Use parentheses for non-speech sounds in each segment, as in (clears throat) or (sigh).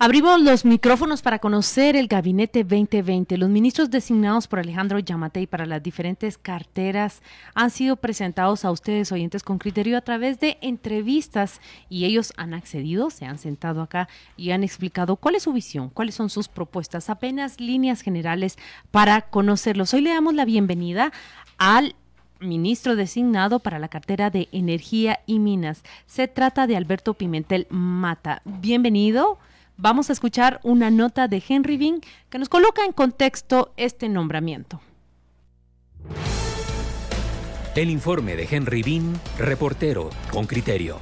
Abrimos los micrófonos para conocer el Gabinete 2020. Los ministros designados por Alejandro Yamatei para las diferentes carteras han sido presentados a ustedes, oyentes con criterio, a través de entrevistas y ellos han accedido, se han sentado acá y han explicado cuál es su visión, cuáles son sus propuestas, apenas líneas generales para conocerlos. Hoy le damos la bienvenida al ministro designado para la cartera de Energía y Minas. Se trata de Alberto Pimentel Mata. Bienvenido. Vamos a escuchar una nota de Henry Bean que nos coloca en contexto este nombramiento. El informe de Henry Bean, reportero con criterio.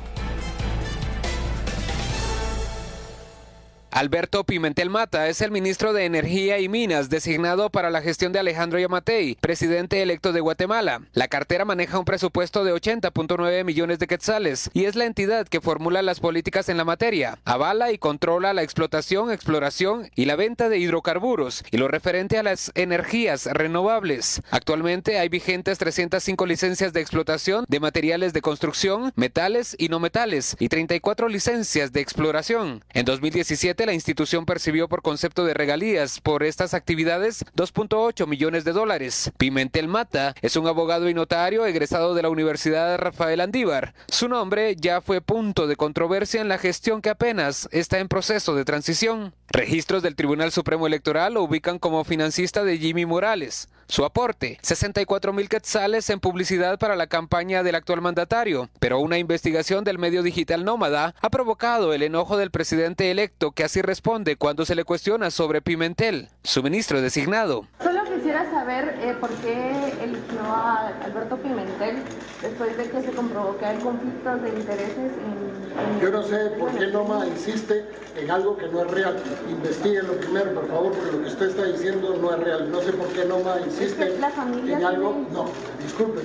Alberto Pimentel Mata es el ministro de Energía y Minas designado para la gestión de Alejandro Yamatei, presidente electo de Guatemala. La cartera maneja un presupuesto de 80.9 millones de quetzales y es la entidad que formula las políticas en la materia. Avala y controla la explotación, exploración y la venta de hidrocarburos y lo referente a las energías renovables. Actualmente hay vigentes 305 licencias de explotación de materiales de construcción, metales y no metales y 34 licencias de exploración. En 2017 la institución percibió por concepto de regalías por estas actividades 2.8 millones de dólares. Pimentel Mata es un abogado y notario egresado de la Universidad Rafael Andívar. Su nombre ya fue punto de controversia en la gestión que apenas está en proceso de transición. Registros del Tribunal Supremo Electoral lo ubican como financista de Jimmy Morales. Su aporte, 64 mil quetzales en publicidad para la campaña del actual mandatario, pero una investigación del medio digital Nómada ha provocado el enojo del presidente electo que así responde cuando se le cuestiona sobre Pimentel, su ministro designado. Solo quisiera saber eh, por qué eligió a Alberto Pimentel después de que se comprobó que hay conflictos de intereses en... Yo no sé por qué Noma insiste en algo que no es real. Investíguenlo primero, por favor, porque lo que usted está diciendo no es real. No sé por qué Noma insiste en algo... No, disculpe.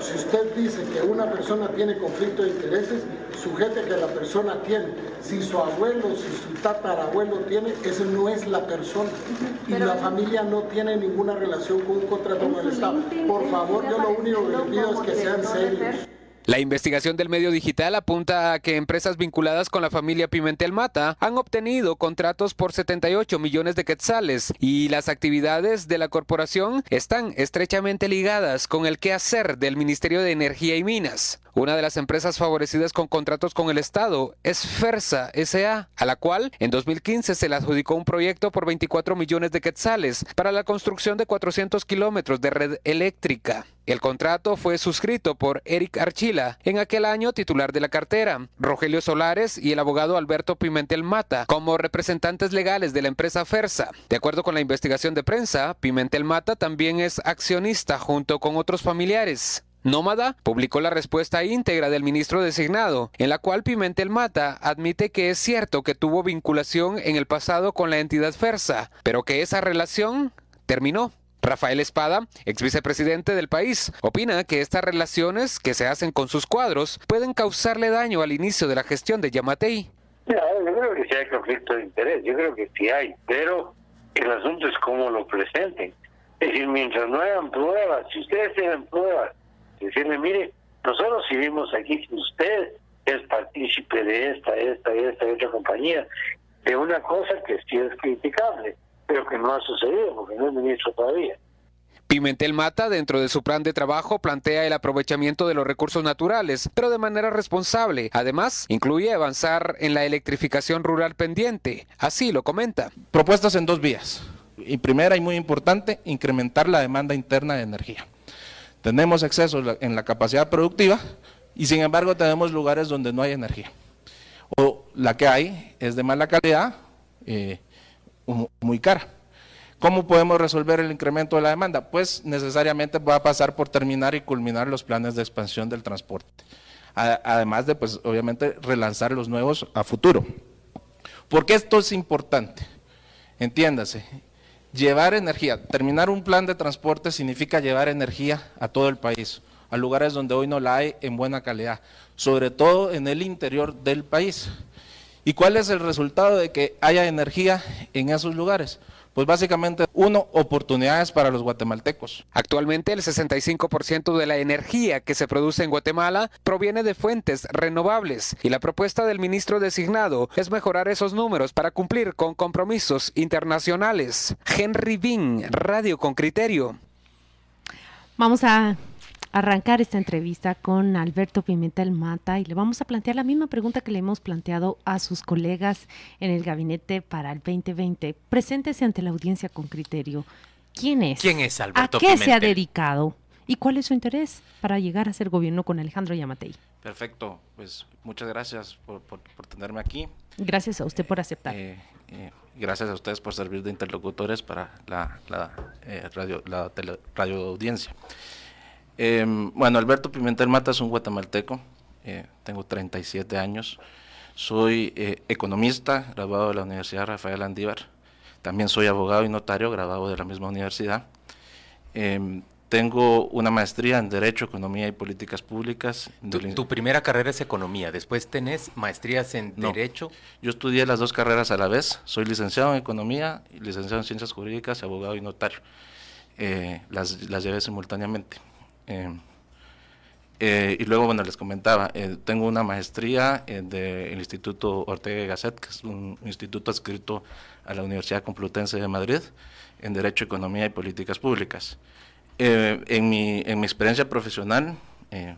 Si usted dice que una persona tiene conflicto de intereses, sujete que la persona tiene. Si su abuelo, si su tatarabuelo tiene, ese no es la persona. Y la familia no tiene ninguna relación con un contrato con el Estado. Por favor, yo lo único que le pido es que sean serios. La investigación del medio digital apunta a que empresas vinculadas con la familia Pimentel Mata han obtenido contratos por 78 millones de quetzales y las actividades de la corporación están estrechamente ligadas con el quehacer del Ministerio de Energía y Minas. Una de las empresas favorecidas con contratos con el Estado es Fersa SA, a la cual en 2015 se le adjudicó un proyecto por 24 millones de quetzales para la construcción de 400 kilómetros de red eléctrica. El contrato fue suscrito por Eric Archila, en aquel año titular de la cartera, Rogelio Solares y el abogado Alberto Pimentel Mata, como representantes legales de la empresa Fersa. De acuerdo con la investigación de prensa, Pimentel Mata también es accionista junto con otros familiares. Nómada publicó la respuesta íntegra del ministro designado, en la cual Pimentel Mata admite que es cierto que tuvo vinculación en el pasado con la entidad Fersa, pero que esa relación terminó. Rafael Espada, ex vicepresidente del país, opina que estas relaciones que se hacen con sus cuadros pueden causarle daño al inicio de la gestión de Yamatei. yo creo que sí hay conflicto de interés, yo creo que sí hay, pero el asunto es cómo lo presenten. Es decir, mientras no hagan pruebas, si ustedes tienen pruebas, decirle, mire, nosotros vivimos aquí, usted es partícipe de esta, esta, esta y otra compañía, de una cosa que sí es criticable, pero que no ha sucedido porque no es ministro todavía. Pimentel Mata, dentro de su plan de trabajo, plantea el aprovechamiento de los recursos naturales, pero de manera responsable. Además, incluye avanzar en la electrificación rural pendiente. Así lo comenta. Propuestas en dos vías. Y primera y muy importante, incrementar la demanda interna de energía. Tenemos exceso en la capacidad productiva y sin embargo tenemos lugares donde no hay energía. O la que hay es de mala calidad, eh, muy cara. ¿Cómo podemos resolver el incremento de la demanda? Pues necesariamente va a pasar por terminar y culminar los planes de expansión del transporte. Además de, pues, obviamente, relanzar los nuevos a futuro. ¿Por qué esto es importante? Entiéndase, Llevar energía, terminar un plan de transporte significa llevar energía a todo el país, a lugares donde hoy no la hay en buena calidad, sobre todo en el interior del país. ¿Y cuál es el resultado de que haya energía en esos lugares? pues básicamente, uno, oportunidades para los guatemaltecos. Actualmente el 65% de la energía que se produce en Guatemala proviene de fuentes renovables y la propuesta del ministro designado es mejorar esos números para cumplir con compromisos internacionales. Henry Bean, Radio con Criterio. Vamos a arrancar esta entrevista con Alberto Pimentel Mata y le vamos a plantear la misma pregunta que le hemos planteado a sus colegas en el gabinete para el 2020. Preséntese ante la audiencia con criterio. ¿Quién es? ¿Quién es Alberto ¿A qué se ha dedicado? ¿Y cuál es su interés para llegar a ser gobierno con Alejandro Yamatei? Perfecto, pues muchas gracias por, tenerme aquí. Gracias a usted por aceptar. Eh, eh, gracias a ustedes por servir de interlocutores para la, eh, radio, la radio audiencia. Em, bueno, Alberto Pimentel Mata es un guatemalteco, eh, tengo 37 años, soy eh, economista, graduado de la Universidad Rafael Andívar, también soy abogado y notario, graduado de la misma universidad. Em, tengo una maestría en Derecho, Economía y Políticas Públicas. Tu, primera carrera es Economía, después tenés maestrías en Derecho. Yo estudié las dos carreras a la vez, soy licenciado en Economía, licenciado en Ciencias Jurídicas, abogado y notario. Eh, las, las llevé simultáneamente. Eh, eh, y luego, bueno, les comentaba, eh, tengo una maestría del Instituto Ortega y Gasset, que es un instituto adscrito a la Universidad Complutense de Madrid, en Derecho, Economía y Políticas Públicas. en, mi, en mi experiencia profesional,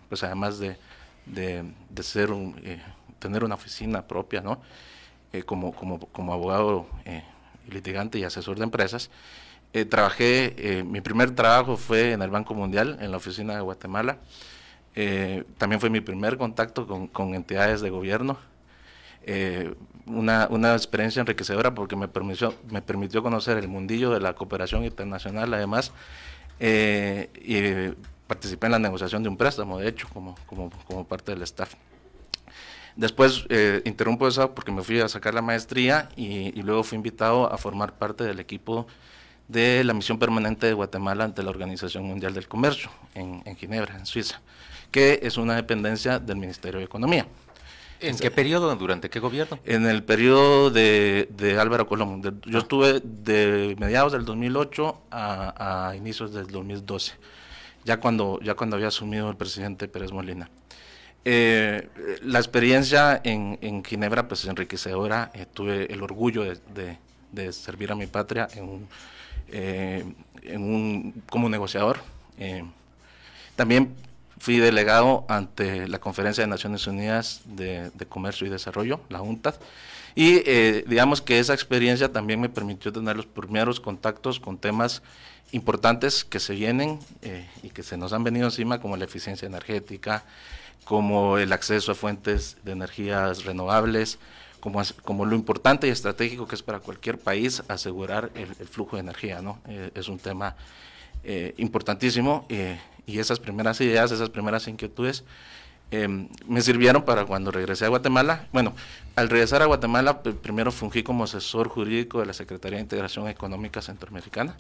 pues además de, de, ser un, tener una oficina propia, ¿no? como, como, como abogado litigante y asesor de empresas, eh, trabajé, eh, mi primer trabajo fue en el Banco Mundial, en la oficina de Guatemala. Eh, también fue mi primer contacto con, con entidades de gobierno. Una, una, experiencia enriquecedora porque me permitió, me permitió conocer el mundillo de la cooperación internacional, además, y participé en la negociación de un préstamo, de hecho, como, como, como parte del staff. Después interrumpo eso porque me fui a sacar la maestría y, y luego fui invitado a formar parte del equipo de la misión permanente de Guatemala ante la Organización Mundial del Comercio en, Ginebra, en Suiza, que es una dependencia del Ministerio de Economía. ¿En qué periodo? ¿Durante qué gobierno? En el periodo de, Álvaro Colón. yo ah. estuve de mediados del 2008 a, inicios del 2012, ya cuando, ya cuando había asumido el presidente Pérez Molina. Eh, la experiencia en, Ginebra, pues enriquecedora, eh, tuve el orgullo de, de, servir a mi patria en un eh, en un, como negociador. Eh, también fui delegado ante la Conferencia de Naciones Unidas de, Comercio y Desarrollo, la UNTAD, y eh, digamos que esa experiencia también me permitió tener los primeros contactos con temas importantes que se vienen y que se nos han venido encima, como la eficiencia energética, como el acceso a fuentes de energías renovables, como, como lo importante y estratégico que es para cualquier país asegurar el, flujo de energía, ¿no? Eh, es un tema eh, importantísimo eh, y esas primeras ideas, esas primeras inquietudes me sirvieron para cuando regresé a Guatemala. Bueno, al regresar a Guatemala, primero fungí como asesor jurídico de la Secretaría de Integración Económica Centroamericana.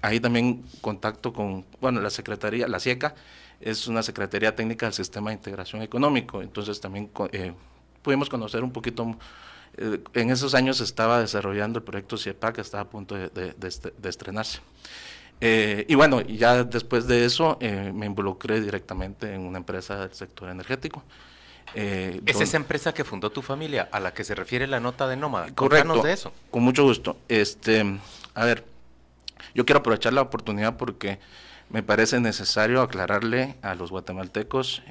ahí también contacto con, bueno, la Secretaría, la SIECA, es una Secretaría Técnica del Sistema de Integración Económico, entonces también pudimos conocer un poquito. Eh, en esos años estaba desarrollando el proyecto CIEPA que estaba a punto de, estrenarse. Eh, y bueno, ya después de eso eh, me involucré directamente en una empresa del sector energético. ¿Es esa empresa que fundó tu familia, a la que se refiere la nota de Nómada? Correcto, de eso. Con mucho gusto. Este, a ver, yo quiero aprovechar la oportunidad porque me parece necesario aclararle a los guatemaltecos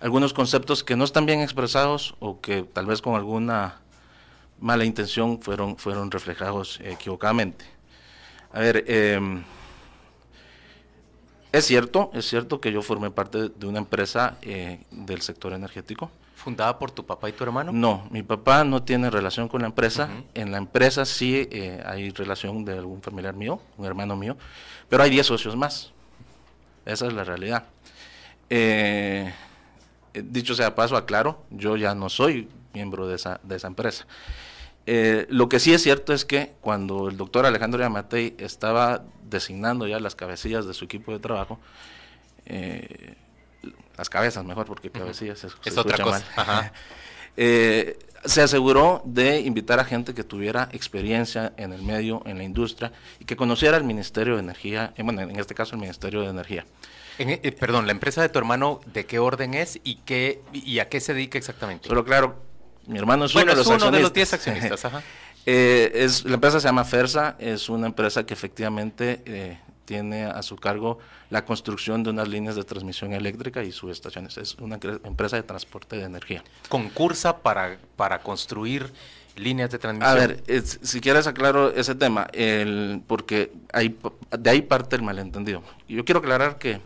algunos conceptos que no están bien expresados o que tal vez con alguna mala intención fueron, fueron reflejados equivocadamente. A ver, em, es cierto, es cierto que yo formé parte de una empresa eh, del sector energético. ¿Fundada por tu papá y tu hermano? No, mi papá no tiene relación con la empresa. En la empresa sí eh, hay relación de algún familiar mío, un hermano mío, pero hay 10 socios más. Esa es la realidad. Eh, eh, dicho sea paso, aclaro, yo ya no soy miembro de esa, de esa empresa. Eh, lo que sí es cierto es que cuando el doctor Alejandro Yamatei estaba designando ya las cabecillas de su equipo de trabajo, eh, las cabezas mejor, porque cabecillas es, otra cosa. (laughs) se aseguró de invitar a gente que tuviera experiencia en el medio, en la industria, y que conociera el Ministerio de Energía, eh, bueno, en este caso el Ministerio de Energía. Eh, perdón, la empresa de tu hermano, ¿de qué orden es y, qué, y a qué se dedica exactamente? Pero claro, mi hermano es uno, de, los uno de los 10 accionistas. Ajá. (laughs) Eh, es, la empresa se llama Fersa, es una empresa que efectivamente eh, tiene a su cargo la construcción de unas líneas de transmisión eléctrica y subestaciones. Es una empresa de transporte de energía. ¿Concursa para, para construir líneas de transmisión? A ver, si quieres aclaro ese tema, el, porque hay, de ahí parte el malentendido. Yo quiero aclarar que,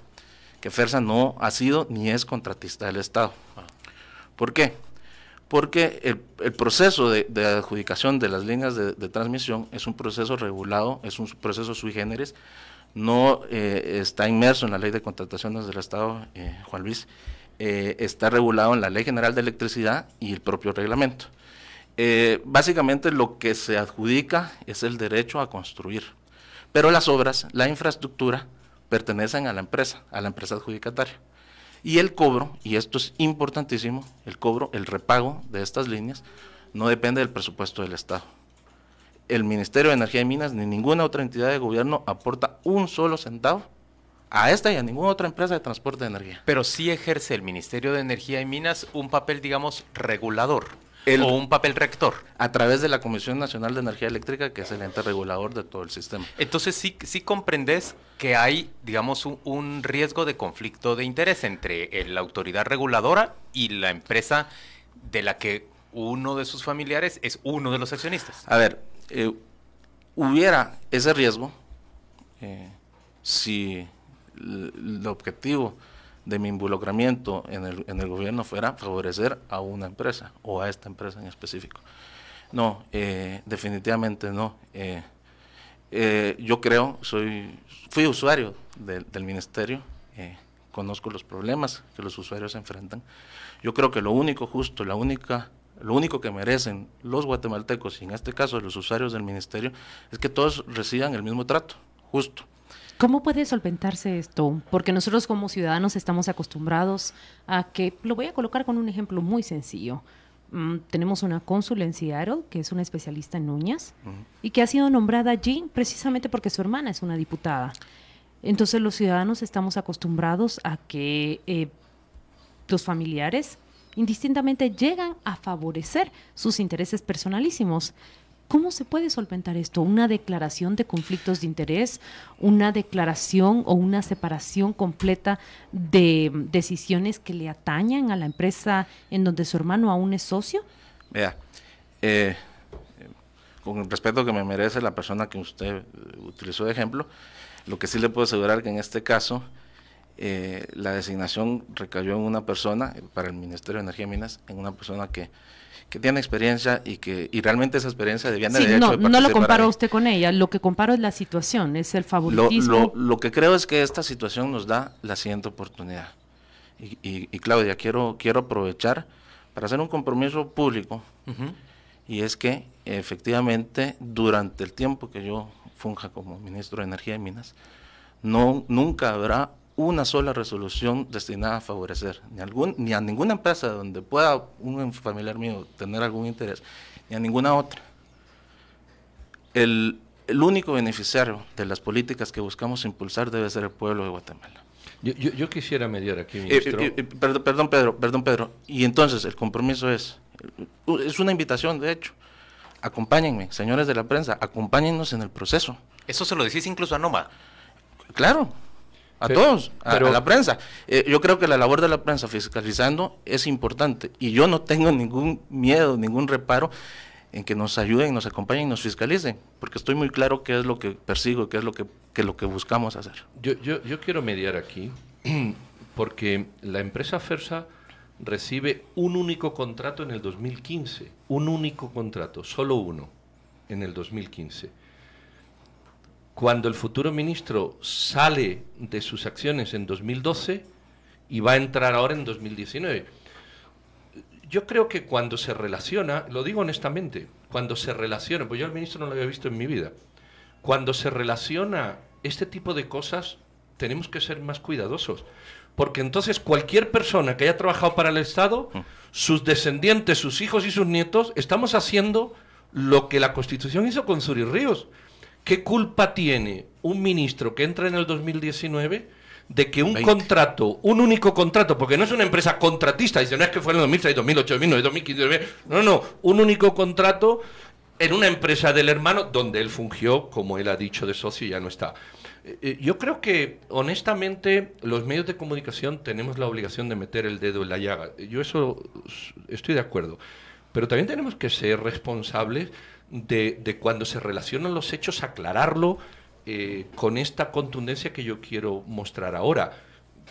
que Fersa no ha sido ni es contratista del Estado. Ah. ¿Por qué? porque el, proceso de, adjudicación de las líneas de, transmisión es un proceso regulado, es un proceso sui generis, no eh, está inmerso en la ley de contrataciones del Estado, eh, Juan Luis, eh, está regulado en la Ley General de Electricidad y el propio reglamento. básicamente lo que se adjudica es el derecho a construir, pero las obras, la infraestructura, pertenecen a la empresa, a la empresa adjudicataria. Y el cobro, y esto es importantísimo, el cobro, el repago de estas líneas, no depende del presupuesto del Estado. El Ministerio de Energía y Minas ni ninguna otra entidad de gobierno aporta un solo centavo a esta y a ninguna otra empresa de transporte de energía. Pero sí ejerce el Ministerio de Energía y Minas un papel, digamos, regulador o un papel rector. A través de la Comisión Nacional de Energía Eléctrica, que es el ente regulador de todo el sistema. Entonces sí, sí comprendes que hay, digamos, un, riesgo de conflicto de interés entre la autoridad reguladora y la empresa de la que uno de sus familiares es uno de los accionistas. A ver, eh, hubiera ese riesgo eh, si el objetivo de mi involucramiento en el, en el gobierno fuera favorecer a una empresa o a esta empresa en específico. No, eh, definitivamente no. Eh, eh, yo creo, soy, fui usuario del ministerio, conozco los problemas que los usuarios enfrentan. Yo creo que lo único justo, la única, lo único que merecen los guatemaltecos, y en este caso los usuarios del ministerio, es que todos reciban el mismo trato, justo. ¿Cómo puede solventarse esto? Porque nosotros como ciudadanos estamos acostumbrados a que, lo voy a colocar con un ejemplo muy sencillo. Mm, tenemos una cónsul en Seattle, que es una especialista en uñas, y que ha sido nombrada allí precisamente porque su hermana es una diputada. Entonces los ciudadanos estamos acostumbrados a que eh, los familiares indistintamente llegan a favorecer sus intereses personalísimos. ¿Cómo se puede solventar esto? ¿Una declaración de conflictos de interés? ¿Una declaración o una separación completa de decisiones que le atañan a la empresa en donde su hermano aún es socio? Vea, eh, con el respeto que me merece la persona que usted utilizó de ejemplo, lo que sí le puedo asegurar que en este caso eh, la designación recayó en una persona, para el Ministerio de Energía y Minas, en una persona que que tiene experiencia y que y realmente esa experiencia debía de no, no lo comparo usted con ella, lo que comparo es la situación, es el favoritismo. Lo, que creo es que esta situación nos da la siguiente oportunidad. Y, Claudia, quiero, quiero aprovechar para hacer un compromiso público y es que efectivamente durante el tiempo que yo funja como ministro de Energía y Minas, no, nunca habrá una sola resolución destinada a favorecer ni, algún, ni a ninguna empresa donde pueda un familiar mío tener algún interés, ni a ninguna otra. El, único beneficiario de las políticas que buscamos impulsar debe ser el pueblo de Guatemala. Yo, quisiera mediar aquí, eh, ministro. Eh, eh, perdón, perdón, Pedro, perdón, Pedro. Y entonces el compromiso es, es una invitación, de hecho. Acompáñenme, señores de la prensa, acompáñennos en el proceso. Eso se lo decís incluso a Noma. Claro, a todos, a, la prensa. Eh, yo creo que la labor de la prensa fiscalizando es importante y yo no tengo ningún miedo, ningún reparo en que nos ayuden, nos acompañen, nos fiscalicen, porque estoy muy claro qué es lo que persigo, qué es lo que, lo que buscamos hacer. Yo, yo, yo quiero mediar aquí, (clears throat) porque la empresa FERSA recibe un único contrato en el 2015, un único contrato, solo uno, en el 2015 cuando el futuro ministro sale de sus acciones en 2012 y va a entrar ahora en 2019. Yo creo que cuando se relaciona, lo digo honestamente, cuando se relaciona, pues yo al ministro no lo había visto en mi vida, cuando se relaciona este tipo de cosas tenemos que ser más cuidadosos, porque entonces cualquier persona que haya trabajado para el Estado, sus descendientes, sus hijos y sus nietos, estamos haciendo lo que la Constitución hizo con Zuri Ríos. ¿Qué culpa tiene un ministro que entra en el 2019 de que un contrato, un único contrato, porque no es una empresa contratista, dice, no es que fue en 2006, 2008, 2009, 2015, no, no, un único contrato en una empresa del hermano donde él fungió, como él ha dicho, de socio y ya no está. Eh, eh, yo creo que, honestamente, los medios de comunicación tenemos la obligación de meter el dedo en la llaga. Yo eso estoy de acuerdo. Pero también tenemos que ser responsables de, cuando se relacionan los hechos, aclararlo eh, con esta contundencia que yo quiero mostrar ahora.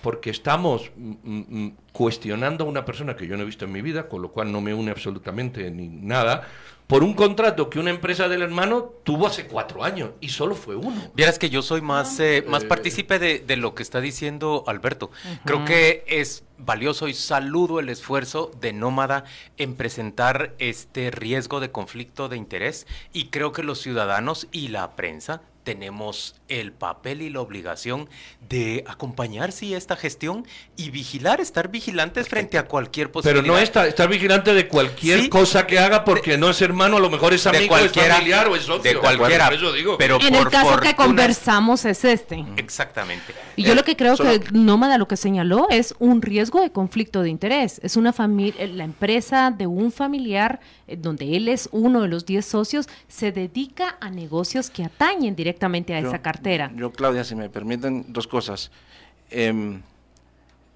Porque estamos mm, mm, mm, cuestionando a una persona que yo no he visto en mi vida, con lo cual no me une absolutamente ni nada, por un contrato que una empresa del hermano tuvo hace cuatro años y solo fue uno. Vieras que yo soy más, eh, más eh, partícipe de, lo que está diciendo Alberto. Creo que es valioso y saludo el esfuerzo de Nómada en presentar este riesgo de conflicto de interés y creo que los ciudadanos y la prensa tenemos el papel y la obligación de acompañar sí, esta gestión y vigilar, estar vigilantes frente a cualquier posibilidad. Pero no estar, estar vigilante de cualquier cosa que haga porque no es hermano, a lo mejor es amigo, es familiar o es socio. De cualquiera. Pero en el caso que conversamos es este. Exactamente. Y yo lo que creo que Nómada lo que señaló es un riesgo de conflicto de interés. Es una familia, la empresa de un familiar eh, donde él es uno de los 10 socios, se dedica a negocios que atañen directamente a esa cartera. Yo, Claudia, si me permiten dos cosas. Em,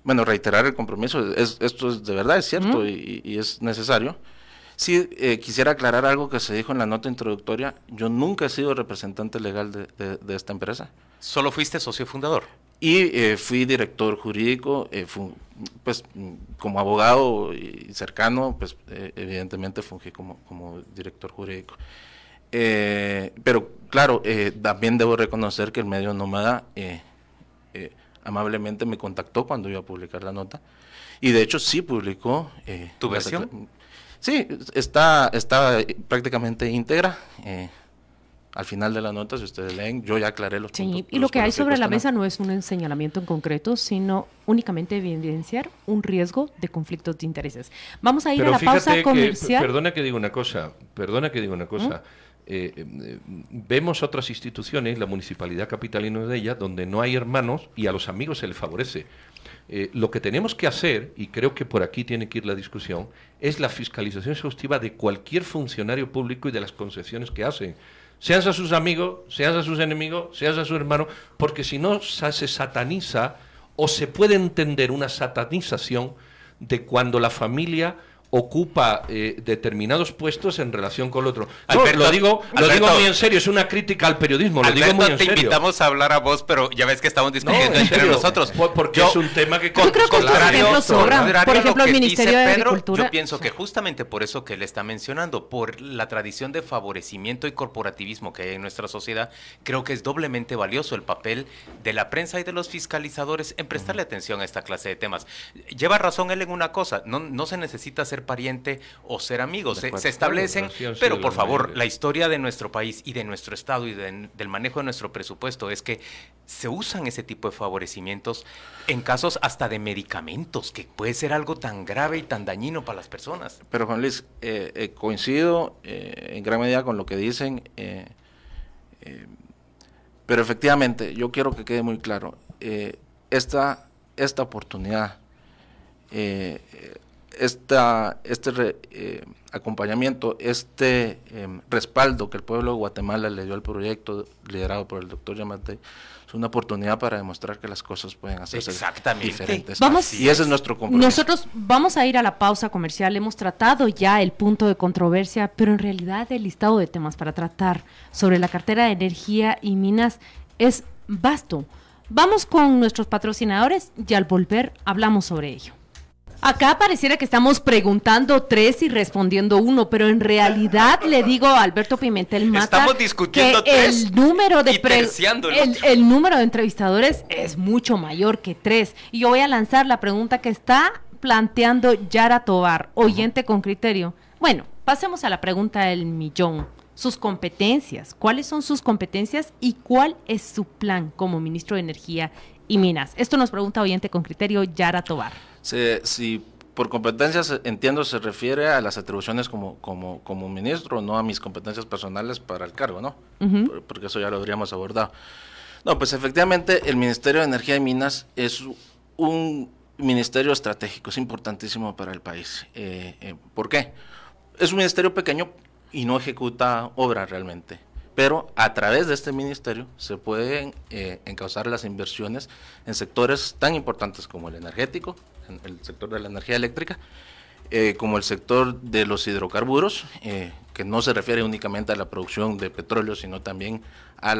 bueno, reiterar el compromiso, esto es de verdad, es cierto y, es necesario. Sí, eh, quisiera aclarar algo que se dijo en la nota introductoria. Yo nunca he sido representante legal de, esta empresa. ¿Solo fuiste socio fundador? Y eh, fui director jurídico, pues como abogado y cercano, pues eh, evidentemente fungí como, como director jurídico. Eh, pero claro, eh, también debo reconocer que el medio Nómada amablemente me contactó cuando iba a publicar la nota. Y de hecho sí publicó. ¿Tu versión? Sí, está, está prácticamente íntegra al final de la nota, si ustedes leen, yo ya aclaré los sí, Y lo que hay sobre la mesa no es un señalamiento en concreto, sino únicamente evidenciar un riesgo de conflictos de intereses. Vamos a ir a la pausa comercial. perdona que diga una cosa, perdona que diga una cosa. ¿Mm? Eh, eh, vemos otras instituciones, la municipalidad capitalina de ella, donde no hay hermanos y a los amigos se les favorece. Eh, lo que tenemos que hacer, y creo que por aquí tiene que ir la discusión, es la fiscalización exhaustiva de cualquier funcionario público y de las concesiones que hacen seas a sus amigos, seas a sus enemigos, seas a su hermano, porque si no se sataniza o se puede entender una satanización de cuando la familia ocupa eh, determinados puestos en relación con el otro. lo digo, lo digo muy en serio, es una crítica al periodismo, lo digo muy en te invitamos a hablar a vos, pero ya ves que estamos discutiendo entre nosotros. porque es un tema que... Yo creo que Por ejemplo, el Ministerio de Agricultura... Yo pienso que justamente por eso que él está mencionando, por la tradición de favorecimiento y corporativismo que hay en nuestra sociedad, creo que es doblemente valioso el papel de la prensa y de los fiscalizadores en prestarle atención a esta clase de temas. Lleva razón él en una cosa, no, no se necesita ser pariente o ser amigos. Se, establecen, pero por favor, la historia de nuestro país y de nuestro Estado y del manejo de nuestro presupuesto es que se usan ese tipo de favorecimientos en casos hasta de medicamentos, que puede ser algo tan grave y tan dañino para las personas. Pero Juan Luis, eh, eh, coincido eh, en gran medida con lo que dicen, pero efectivamente yo quiero que quede muy claro, esta, esta oportunidad esta, este eh, acompañamiento, este em, respaldo que el pueblo de Guatemala le dio al proyecto liderado por el doctor Yamate, es una oportunidad para demostrar que las cosas pueden hacerse diferentes. Vamos, y ese es nuestro compromiso. Nosotros vamos a ir a la pausa comercial. Hemos tratado ya el punto de controversia, pero en realidad el listado de temas para tratar sobre la cartera de energía y minas es vasto. Vamos con nuestros patrocinadores y al volver hablamos sobre ello. Acá pareciera que estamos preguntando tres y respondiendo uno, pero en realidad le digo a Alberto Pimentel Mata estamos discutiendo que el número de el, número de entrevistadores es mucho mayor que tres. Y yo voy a lanzar la pregunta que está planteando Yara Tobar, oyente con criterio. Bueno, pasemos a la pregunta del millón. Sus competencias, ¿cuáles son sus competencias y cuál es su plan como ministro de Energía y Minas. Esto nos pregunta oyente con criterio Yara Tobar. si por competencias entiendo se refiere a las atribuciones como, como, como ministro, no a mis competencias personales para el cargo, ¿no? Porque eso ya lo habríamos abordado. No, pues efectivamente el Ministerio de Energía y Minas es un ministerio estratégico, es importantísimo para el país. Eh, eh, ¿Por qué? Es un ministerio pequeño y no ejecuta obra realmente. Pero a través de este ministerio se pueden eh, encauzar las inversiones en sectores tan importantes como el energético, en el sector de la energía eléctrica, eh, como el sector de los hidrocarburos, eh, que no se refiere únicamente a la producción de petróleo, sino también a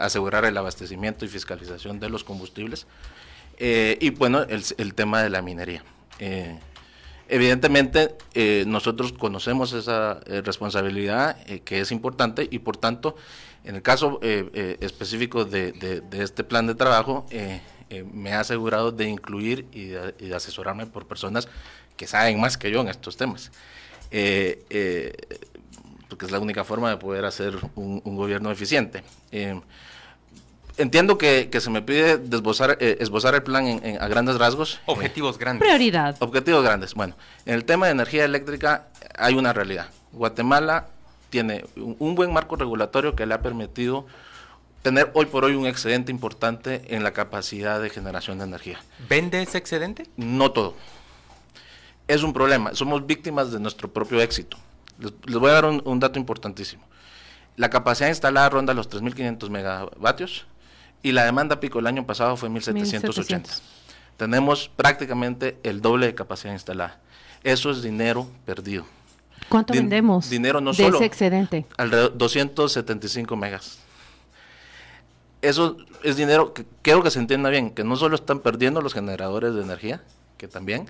asegurar el abastecimiento y fiscalización de los combustibles, y bueno, el, tema de la minería. Evidentemente, nosotros conocemos esa responsabilidad que es importante y por tanto, en el caso específico de, este plan de trabajo, eh, me ha asegurado de incluir y de, asesorarme por personas que saben más que yo en estos temas. Eh, eh, porque es la única forma de poder hacer un, gobierno eficiente. Entiendo que, se me pide desbozar, esbozar el plan a grandes rasgos. Objetivos grandes. Prioridad. Objetivos grandes. Bueno, en el tema de energía eléctrica hay una realidad. Guatemala tiene un buen marco regulatorio que le ha permitido tener hoy por hoy un excedente importante en la capacidad de generación de energía. ¿Vende ese excedente? No todo. Es un problema. Somos víctimas de nuestro propio éxito. Les, voy a dar un, dato importantísimo. La capacidad instalada ronda los 3.500 megavatios y la demanda pico el año pasado fue 1.780. Tenemos prácticamente el doble de capacidad instalada. Eso es dinero perdido. ¿Cuánto vendemos dinero no de ese excedente? Alrededor 275 megas eso es dinero que quiero que se entienda bien, que no solo están perdiendo los generadores de energía, que también,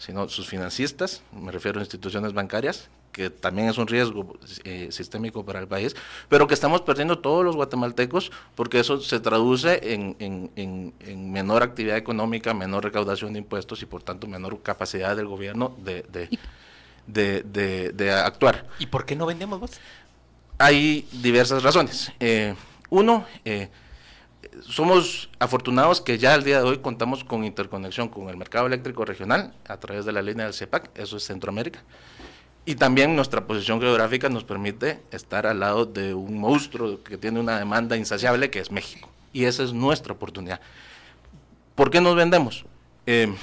sino sus financistas, me refiero a instituciones bancarias, que también es un riesgo eh, sistémico para el país, pero que estamos perdiendo todos los guatemaltecos porque eso se traduce en, en, menor actividad económica, menor recaudación de impuestos y por tanto menor capacidad del gobierno de, de, de, actuar. ¿Y por qué no vendemos vos? Hay diversas razones. Eh, uno, eh, somos afortunados que ya al día de hoy contamos con interconexión con el mercado eléctrico regional a través de la línea del CEPAC, eso es Centroamérica. Y también nuestra posición geográfica nos permite estar al lado de un monstruo que tiene una demanda insaciable que es México. Y esa es nuestra oportunidad. ¿Por qué nos vendemos? Eh,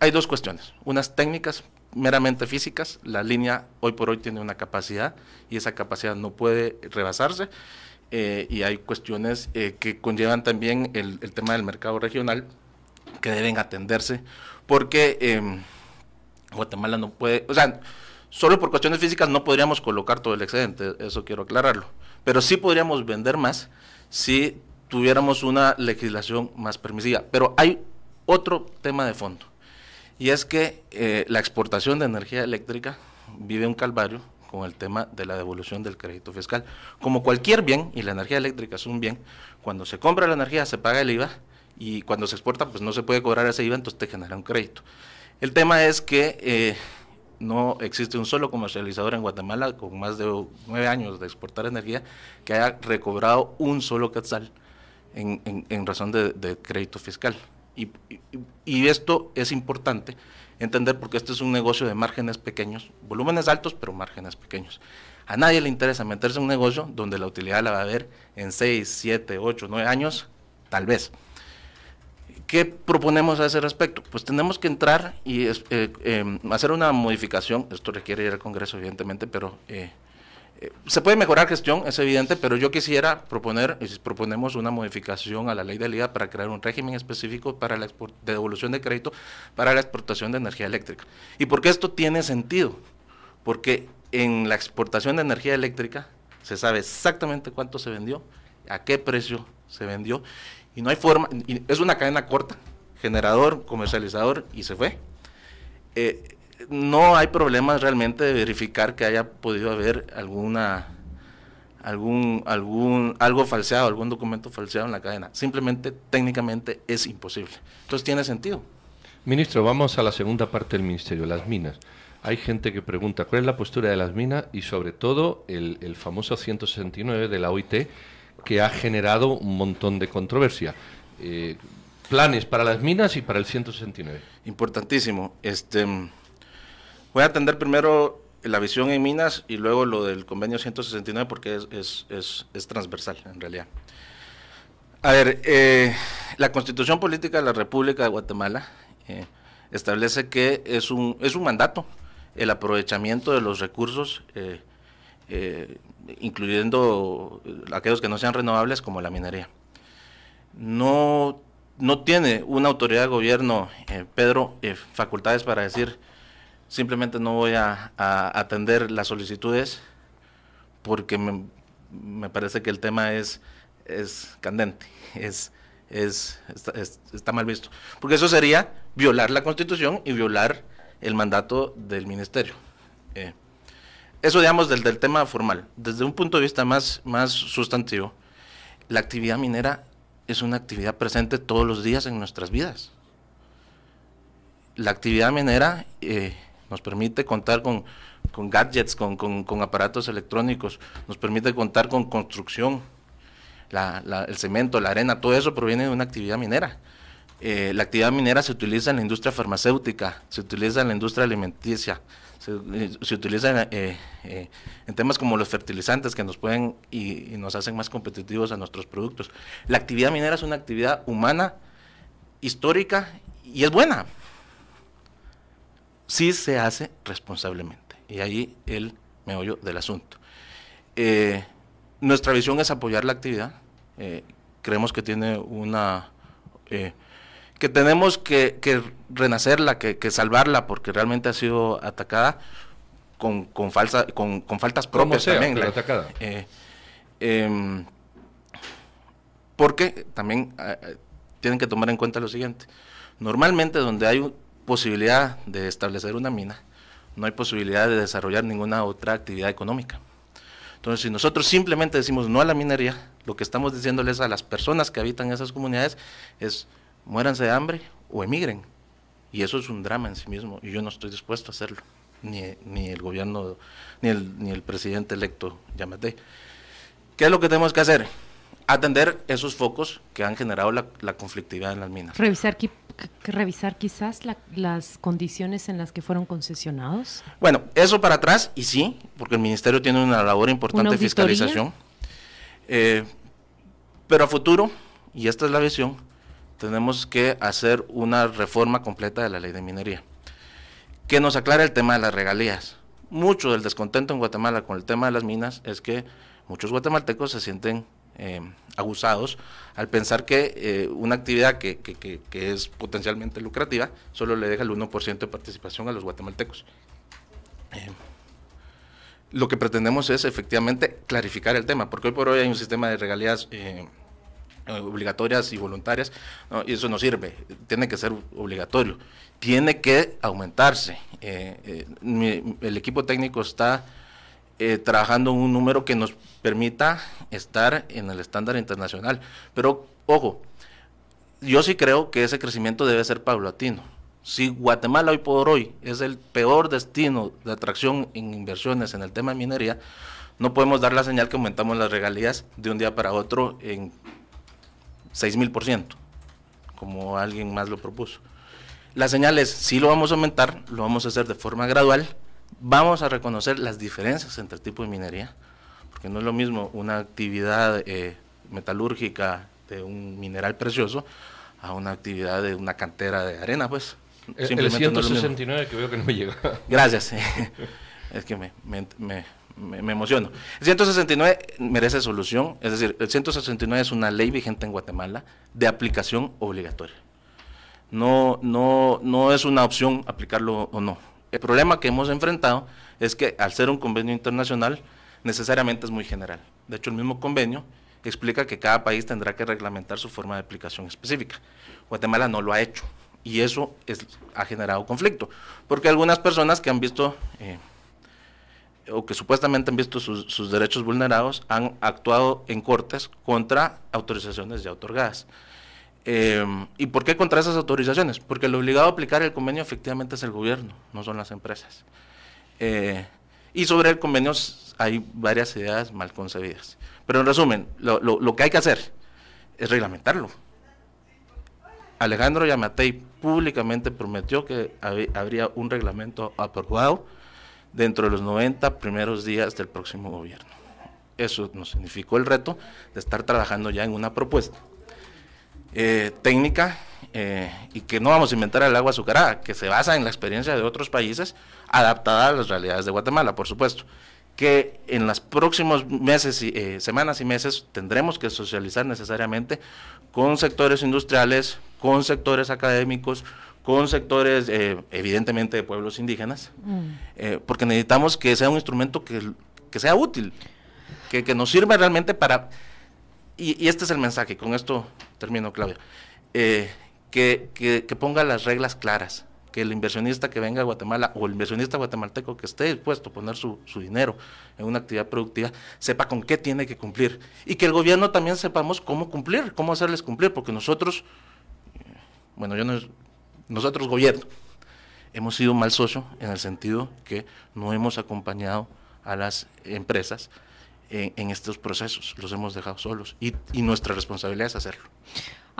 hay dos cuestiones. Unas técnicas meramente físicas. La línea hoy por hoy tiene una capacidad y esa capacidad no puede rebasarse. Eh, y hay cuestiones eh, que conllevan también el, tema del mercado regional que deben atenderse porque em, Guatemala no puede, o sea, solo por cuestiones físicas no podríamos colocar todo el excedente, eso quiero aclararlo, pero sí podríamos vender más si tuviéramos una legislación más permisiva. Pero hay otro tema de fondo, y es que eh, la exportación de energía eléctrica vive un calvario con el tema de la devolución del crédito fiscal. Como cualquier bien, y la energía eléctrica es un bien, cuando se compra la energía se paga el IVA y cuando se exporta pues no se puede cobrar ese IVA, entonces te genera un crédito. El tema es que eh, no existe un solo comercializador en Guatemala con más de nueve años de exportar energía que haya recobrado un solo quetzal en, razón de, crédito fiscal. y esto es importante entender porque este es un negocio de márgenes pequeños, volúmenes altos, pero márgenes pequeños. A nadie le interesa meterse en un negocio donde la utilidad la va a ver en 6, 7, 8, 9 años, tal vez. ¿Qué proponemos a ese respecto? Pues tenemos que entrar y eh, eh, hacer una modificación, esto requiere ir al Congreso evidentemente, pero eh, eh, se puede mejorar gestión, es evidente, pero yo quisiera proponer, proponemos una modificación a la ley de liga para crear un régimen específico para la de devolución de crédito para la exportación de energía eléctrica. ¿Y por qué esto tiene sentido? Porque en la exportación de energía eléctrica se sabe exactamente cuánto se vendió, a qué precio se vendió, y no hay forma, es una cadena corta, generador, comercializador, y se fue. Eh, no hay problemas realmente de verificar que haya podido haber alguna algún algún algo falseado, algún documento falseado en la cadena. Simplemente técnicamente es imposible. Entonces tiene sentido. Ministro, vamos a la segunda parte del ministerio, las minas. Hay gente que pregunta cuál es la postura de las minas y sobre todo el, el famoso 169 de la OIT que ha generado un montón de controversia. planes para las minas y para el 169. Importantísimo. Este, voy a atender primero la visión en minas y luego lo del convenio 169 porque es, es, es, transversal en realidad. A ver, eh, la constitución política de la República de Guatemala eh, establece que es un, es un mandato el aprovechamiento de los recursos, eh, incluyendo aquellos que no sean renovables como la minería. No, no tiene una autoridad de gobierno, Pedro, facultades para decir simplemente no voy a, atender las solicitudes porque me, parece que el tema es, es candente, es, es, está, mal visto. Porque eso sería violar la constitución y violar el mandato del ministerio. Eh, eso digamos del, del tema formal. Desde un punto de vista más, más sustantivo, la actividad minera es una actividad presente todos los días en nuestras vidas. La actividad minera... Eh, nos permite contar con, gadgets, con, aparatos electrónicos, nos permite contar con construcción, el cemento, la arena, todo eso proviene de una actividad minera. Eh, la actividad minera se utiliza en la industria farmacéutica, se utiliza en la industria alimenticia, se, eh, utiliza eh, en temas como los fertilizantes que nos pueden y, nos hacen más competitivos a nuestros productos. La actividad minera es una actividad humana, histórica y es buena si se hace responsablemente. Y ahí el meollo del asunto. Eh, nuestra visión es apoyar la actividad. Eh, creemos que tiene una... Eh, que tenemos que, renacerla, que, salvarla, porque realmente ha sido atacada con, con, falsa, con, faltas propias también. atacada. Em, porque también tienen que tomar en cuenta lo siguiente. Normalmente donde hay un posibilidad de establecer una mina, no hay posibilidad de desarrollar ninguna otra actividad económica. Entonces, si nosotros simplemente decimos no a la minería, lo que estamos diciéndoles a las personas que habitan esas comunidades es muéranse de hambre o emigren. Y eso es un drama en sí mismo, y yo no estoy dispuesto a hacerlo, ni, ni el gobierno, ni el, ni el presidente electo Yamate. ¿Qué es lo que tenemos que hacer? Atender esos focos que han generado la, la conflictividad en las minas. Revisar que revisar quizás las condiciones en las que fueron concesionados? Bueno, eso para atrás, y sí, porque el Ministerio tiene una labor importante de fiscalización. Eh, pero a futuro, y esta es la visión, tenemos que hacer una reforma completa de la ley de minería, que nos aclare el tema de las regalías. Mucho del descontento en Guatemala con el tema de las minas es que muchos guatemaltecos se sienten eh, abusados al pensar que eh, una actividad que, es potencialmente lucrativa solo le deja el 1% de participación a los guatemaltecos. Eh, lo que pretendemos es efectivamente clarificar el tema, porque hoy por hoy hay un sistema de regalías obligatorias y voluntarias, y eso no sirve, tiene que ser obligatorio, tiene que aumentarse. el equipo técnico está eh, trabajando un número que nos permita estar en el estándar internacional. Pero, ojo, yo sí creo que ese crecimiento debe ser paulatino. Si Guatemala hoy por hoy es el peor destino de atracción en inversiones en el tema de minería, no podemos dar la señal que aumentamos las regalías de un día para otro en 6 mil por ciento, como alguien más lo propuso. La señal es, si lo vamos a aumentar, lo vamos a hacer de forma gradual, vamos a reconocer las diferencias entre tipo de minería, porque no es lo mismo una actividad eh, metalúrgica de un mineral precioso a una actividad de una cantera de arena, pues. El, el 169 que veo que no me llega. (laughs) Gracias. (laughs) es que me, me, me, emociono. El 169 merece solución, es decir, el 169 es una ley vigente en Guatemala de aplicación obligatoria. No, no, no es una opción aplicarlo o no. El problema que hemos enfrentado es que al ser un convenio internacional, necesariamente es muy general. De hecho, el mismo convenio explica que cada país tendrá que reglamentar su forma de aplicación específica. Guatemala no lo ha hecho y eso ha generado conflicto, porque algunas personas que han visto eh, o que supuestamente han visto sus, derechos vulnerados han actuado en cortes contra autorizaciones ya otorgadas. Em, ¿Y por qué contra esas autorizaciones? Porque el obligado a aplicar el convenio efectivamente es el gobierno, no son las empresas. Eh, y sobre el convenio hay varias ideas mal concebidas. Pero en resumen, lo, que hay que hacer es reglamentarlo. Alejandro Yamatei públicamente prometió que habría un reglamento aprobado dentro de los 90 primeros días del próximo gobierno. Eso nos significó el reto de estar trabajando ya en una propuesta eh, técnica eh, y que no vamos a inventar el agua azucarada, que se basa en la experiencia de otros países adaptada a las realidades de Guatemala, por supuesto que en los próximos meses, y, eh, semanas y meses tendremos que socializar necesariamente con sectores industriales, con sectores académicos, con sectores eh, evidentemente de pueblos indígenas, mm. eh, porque necesitamos que sea un instrumento que, sea útil, que, que, nos sirva realmente para, y, este es el mensaje, con esto termino Claudia, que, que ponga las reglas claras, que el inversionista que venga a Guatemala o el inversionista guatemalteco que esté dispuesto a poner su, dinero en una actividad productiva, sepa con qué tiene que cumplir. Y que el gobierno también sepamos cómo cumplir, cómo hacerles cumplir, porque nosotros, bueno, yo no, nosotros gobierno, hemos sido mal socio en el sentido que no hemos acompañado a las empresas en, estos procesos, los hemos dejado solos y, y nuestra responsabilidad es hacerlo.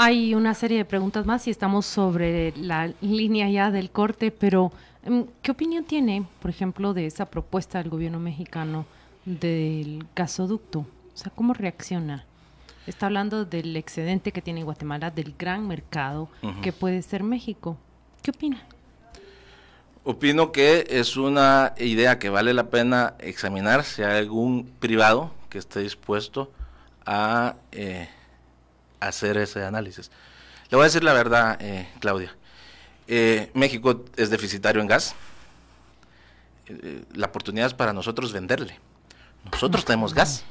Hay una serie de preguntas más y estamos sobre la línea ya del corte, pero em, ¿qué opinión tiene, por ejemplo, de esa propuesta del gobierno mexicano del gasoducto? O sea, ¿cómo reacciona? Está hablando del excedente que tiene Guatemala, del gran mercado que puede ser México. ¿Qué opina? Opino que es una idea que vale la pena examinar si hay algún privado que esté dispuesto a eh, hacer ese análisis. Le voy a decir la verdad, eh, Claudia. Eh, México es deficitario en gas. Eh, la oportunidad es para nosotros venderle. Nosotros tenemos gas.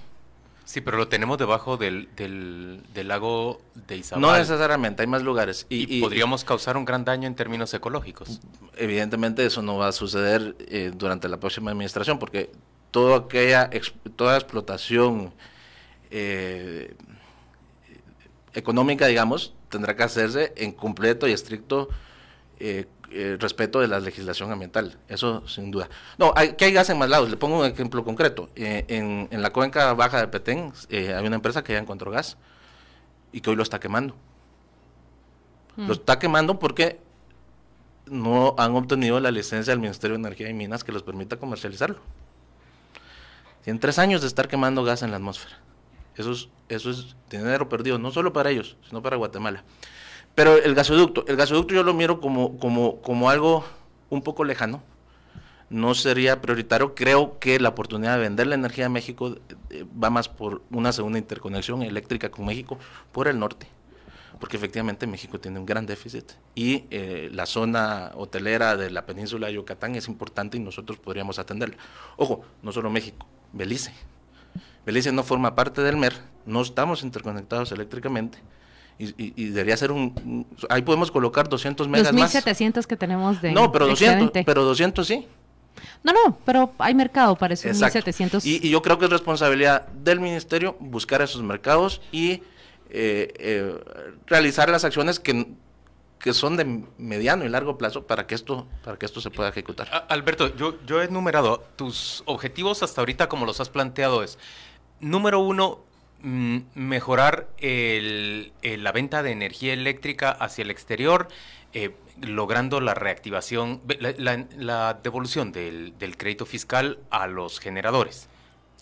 Sí, pero lo tenemos debajo del, del, lago de Izabal. No necesariamente, hay más lugares. Y, podríamos causar un gran daño en términos ecológicos. Evidentemente eso no va a suceder durante la próxima administración, porque toda aquella toda explotación económica, digamos, tendrá que hacerse en completo y estricto eh, eh, respeto de la legislación ambiental, eso sin duda. No, hay, que hay gas en más lados, le pongo un ejemplo concreto. Eh, en, en, la cuenca baja de Petén hay una empresa que ya encontró gas y que hoy lo está quemando. Lo mm. está quemando porque no han obtenido la licencia del Ministerio de Energía y Minas que los permita comercializarlo. Tienen tres años de estar quemando gas en la atmósfera. Eso es, eso es dinero perdido, no solo para ellos, sino para Guatemala. Pero el gasoducto, el gasoducto yo lo miro como, como, como algo un poco lejano, no sería prioritario. Creo que la oportunidad de vender la energía a México eh, va más por una segunda interconexión eléctrica con México por el norte, porque efectivamente México tiene un gran déficit y eh, la zona hotelera de la península de Yucatán es importante y nosotros podríamos atenderla. Ojo, no solo México, Belice. Belice no forma parte del MER, no estamos interconectados eléctricamente. Y, debería ser un, Ahí podemos colocar 200 megas Los 1700 que tenemos de. No, pero 200, pero 200 sí. No, no, pero hay mercado para esos 1700. Y, y, yo creo que es responsabilidad del ministerio buscar esos mercados y eh, eh, realizar las acciones que, que son de mediano y largo plazo para que esto para que esto se pueda ejecutar. Alberto, yo, yo he enumerado tus objetivos hasta ahorita como los has planteado es número uno, mm, mejorar la venta de energía eléctrica hacia el exterior, eh, logrando la reactivación, la, devolución del, crédito fiscal a los generadores.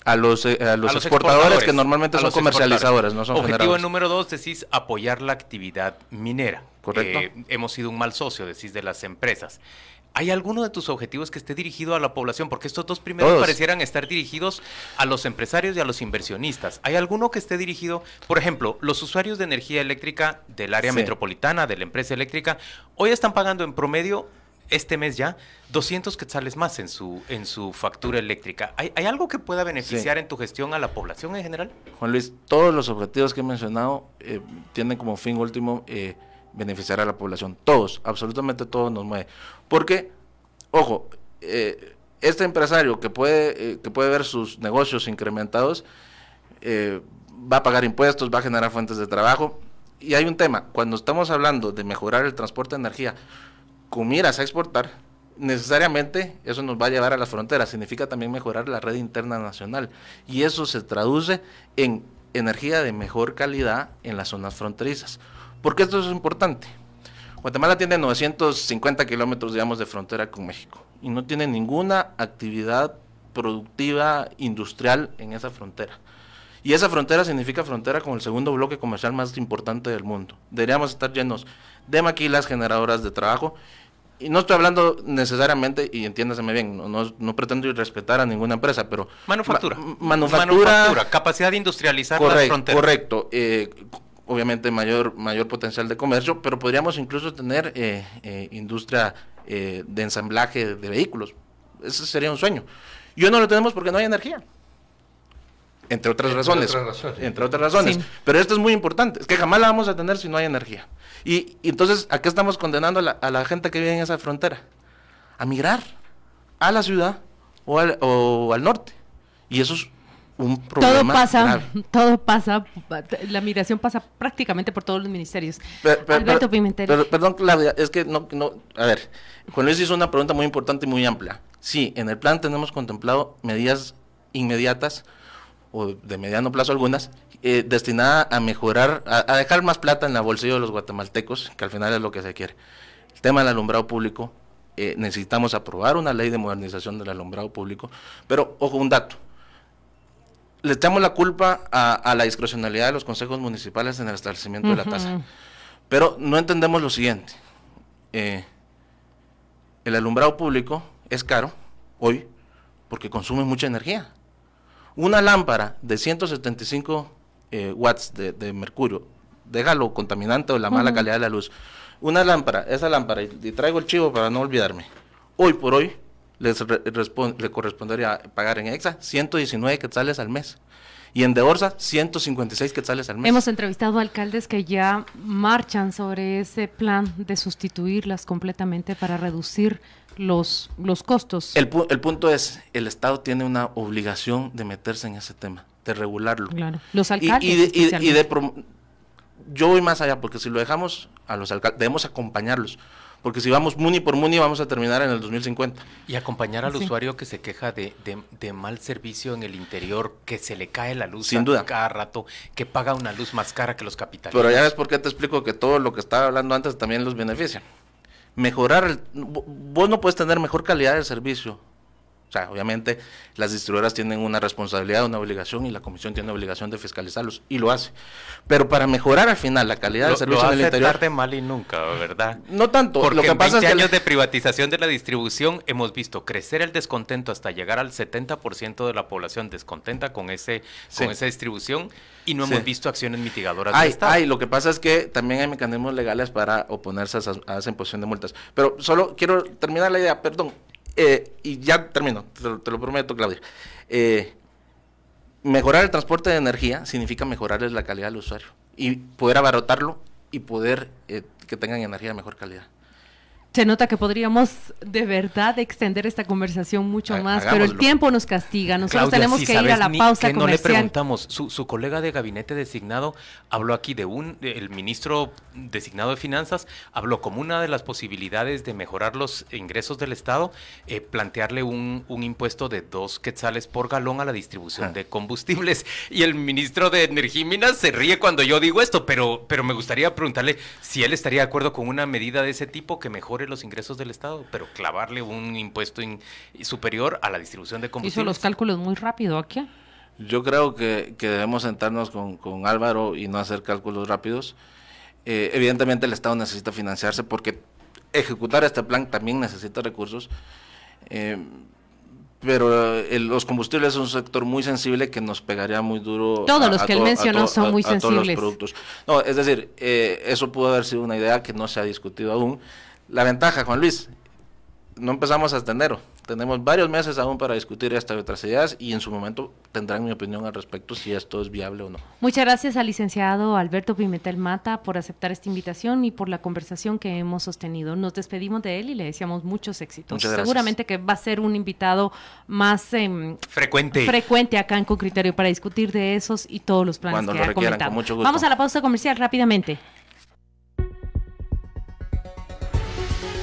A los, eh, a los, exportadores, que normalmente son comercializadores, no son Objetivo número dos, decís apoyar la actividad minera. Correcto. Eh, hemos sido un mal socio, decís, de las empresas. ¿Hay alguno de tus objetivos que esté dirigido a la población? Porque estos dos primeros parecieran estar dirigidos a los empresarios y a los inversionistas. ¿Hay alguno que esté dirigido, por ejemplo, los usuarios de energía eléctrica del área metropolitana, de la empresa eléctrica, hoy están pagando en promedio este mes ya 200 quetzales más en su, en su factura eléctrica. ¿Hay, algo que pueda beneficiar en tu gestión a la población en general? Juan Luis, todos los objetivos que he mencionado eh, tienen como fin último eh, beneficiar a la población. Todos, absolutamente todos nos mueve. Porque, ojo, eh, este empresario que puede, eh, que puede ver sus negocios incrementados, eh, va a pagar impuestos, va a generar fuentes de trabajo. Y hay un tema, cuando estamos hablando de mejorar el transporte de energía con miras a exportar, necesariamente eso nos va a llevar a las fronteras, significa también mejorar la red interna nacional. Y eso se traduce en energía de mejor calidad en las zonas fronterizas. ¿Por qué esto es importante? Guatemala tiene 950 kilómetros, digamos, de frontera con México y no tiene ninguna actividad productiva industrial en esa frontera. Y esa frontera significa frontera con el segundo bloque comercial más importante del mundo. Deberíamos estar llenos de maquilas generadoras de trabajo. Y no estoy hablando necesariamente, y entiéndaseme bien, no, no, pretendo respetar a ninguna empresa, pero... Manufactura. manufactura. capacidad de industrializar correcto, las fronteras. Correcto. Eh, obviamente mayor, mayor potencial de comercio, pero podríamos incluso tener eh, eh, industria de ensamblaje de vehículos. Ese sería un sueño. Yo no lo tenemos porque no hay energía. Entre otras razones. Entre otras razones. Pero esto es muy importante. Es que jamás la vamos a tener si no hay energía. Y, entonces, ¿a qué estamos condenando a la, gente que vive en esa frontera? A migrar a la ciudad o al, o al norte. Y eso es un problema. Todo pasa, (laughs) todo pasa, la migración pasa prácticamente por todos los ministerios. Alberto Pimentel. perdón, Claudia, es que no, no, a ver, Juan Luis hizo una pregunta muy importante y muy amplia. Sí, en el plan tenemos contemplado medidas inmediatas o de mediano plazo algunas, eh, destinada a mejorar, a, dejar más plata en la bolsillo de los guatemaltecos, que al final es lo que se quiere. El tema del alumbrado público, eh, necesitamos aprobar una ley de modernización del alumbrado público, pero ojo, un dato. Le echamos la culpa a, la discrecionalidad de los consejos municipales en el establecimiento de la tasa, pero no entendemos lo siguiente. Eh, el alumbrado público es caro hoy porque consume mucha energía. Una lámpara de 175 eh, watts de, mercurio, déjalo contaminante o la mala calidad de la luz. Una lámpara, esa lámpara, y, traigo el chivo para no olvidarme. Hoy por hoy les le correspondería pagar en EXA 119 quetzales al mes y en Deorsa 156 quetzales al mes. Hemos entrevistado a alcaldes que ya marchan sobre ese plan de sustituirlas completamente para reducir los, los costos. El, el punto es, el Estado tiene una obligación de meterse en ese tema, de regularlo. Claro, los alcaldes. Y, de, yo voy más allá, porque si lo dejamos a los alcaldes, debemos acompañarlos. Porque si vamos muni por muni vamos a terminar en el 2050. Y acompañar al usuario que se queja de, de, mal servicio en el interior, que se le cae la luz Sin duda. cada rato, que paga una luz más cara que los capitales. Pero ya ves por qué te explico que todo lo que estaba hablando antes también los beneficia mejorar, el, vos no puedes tener mejor calidad de servicio. Sea, obviamente las distribuidoras tienen una responsabilidad, una obligación y la comisión tiene obligación de fiscalizarlos y lo hace. Pero para mejorar al final la calidad del servicio en el interior. tarde, mal y nunca, ¿verdad? No tanto. Porque lo que en pasa 20 años de privatización de la distribución hemos visto crecer el descontento hasta llegar al 70% de la población descontenta con ese con esa distribución y no hemos visto acciones mitigadoras. Hay, hay, lo que pasa es que también hay mecanismos legales para oponerse a esa, imposición de multas. Pero solo quiero terminar la idea, perdón, eh, y ya termino, te, lo prometo, Claudia. Eh, mejorar el transporte de energía significa mejorarles la calidad al usuario y poder abarotarlo y poder eh, que tengan energía de mejor calidad. Se nota que podríamos de verdad extender esta conversación mucho más, pero el tiempo nos castiga. Nosotros tenemos que ir a la pausa comercial. No le preguntamos, su, colega de gabinete designado habló aquí de un, el ministro designado de finanzas habló como una de las posibilidades de mejorar los ingresos del Estado, eh, plantearle un, impuesto de dos quetzales por galón a la distribución ah. de combustibles. Y el ministro de Energía y Minas se ríe cuando yo digo esto, pero, pero me gustaría preguntarle si él estaría de acuerdo con una medida de ese tipo que mejore los ingresos del Estado, pero clavarle un impuesto superior a la distribución de combustibles. Hizo los cálculos muy rápido aquí. Yo creo que, debemos sentarnos con, Álvaro y no hacer cálculos rápidos. Eh, evidentemente el Estado necesita financiarse porque ejecutar este plan también necesita recursos. Eh, pero eh, los combustibles es un sector muy sensible que nos pegaría muy duro. Todos los que él mencionó son muy sensibles. No, es decir, eso pudo haber sido una idea que no se ha discutido aún. La ventaja, Juan Luis, no empezamos hasta enero. Tenemos varios meses aún para discutir estas otras ideas y en su momento tendrán mi opinión al respecto si esto es viable o no. Muchas gracias al licenciado Alberto Pimentel Mata por aceptar esta invitación y por la conversación que hemos sostenido. Nos despedimos de él y le deseamos muchos éxitos. Seguramente que va a ser un invitado más em, frecuente. frecuente acá en Con Criterio para discutir de esos y todos los planes Cuando que lo requieran, con mucho gusto. Vamos a la pausa comercial rápidamente.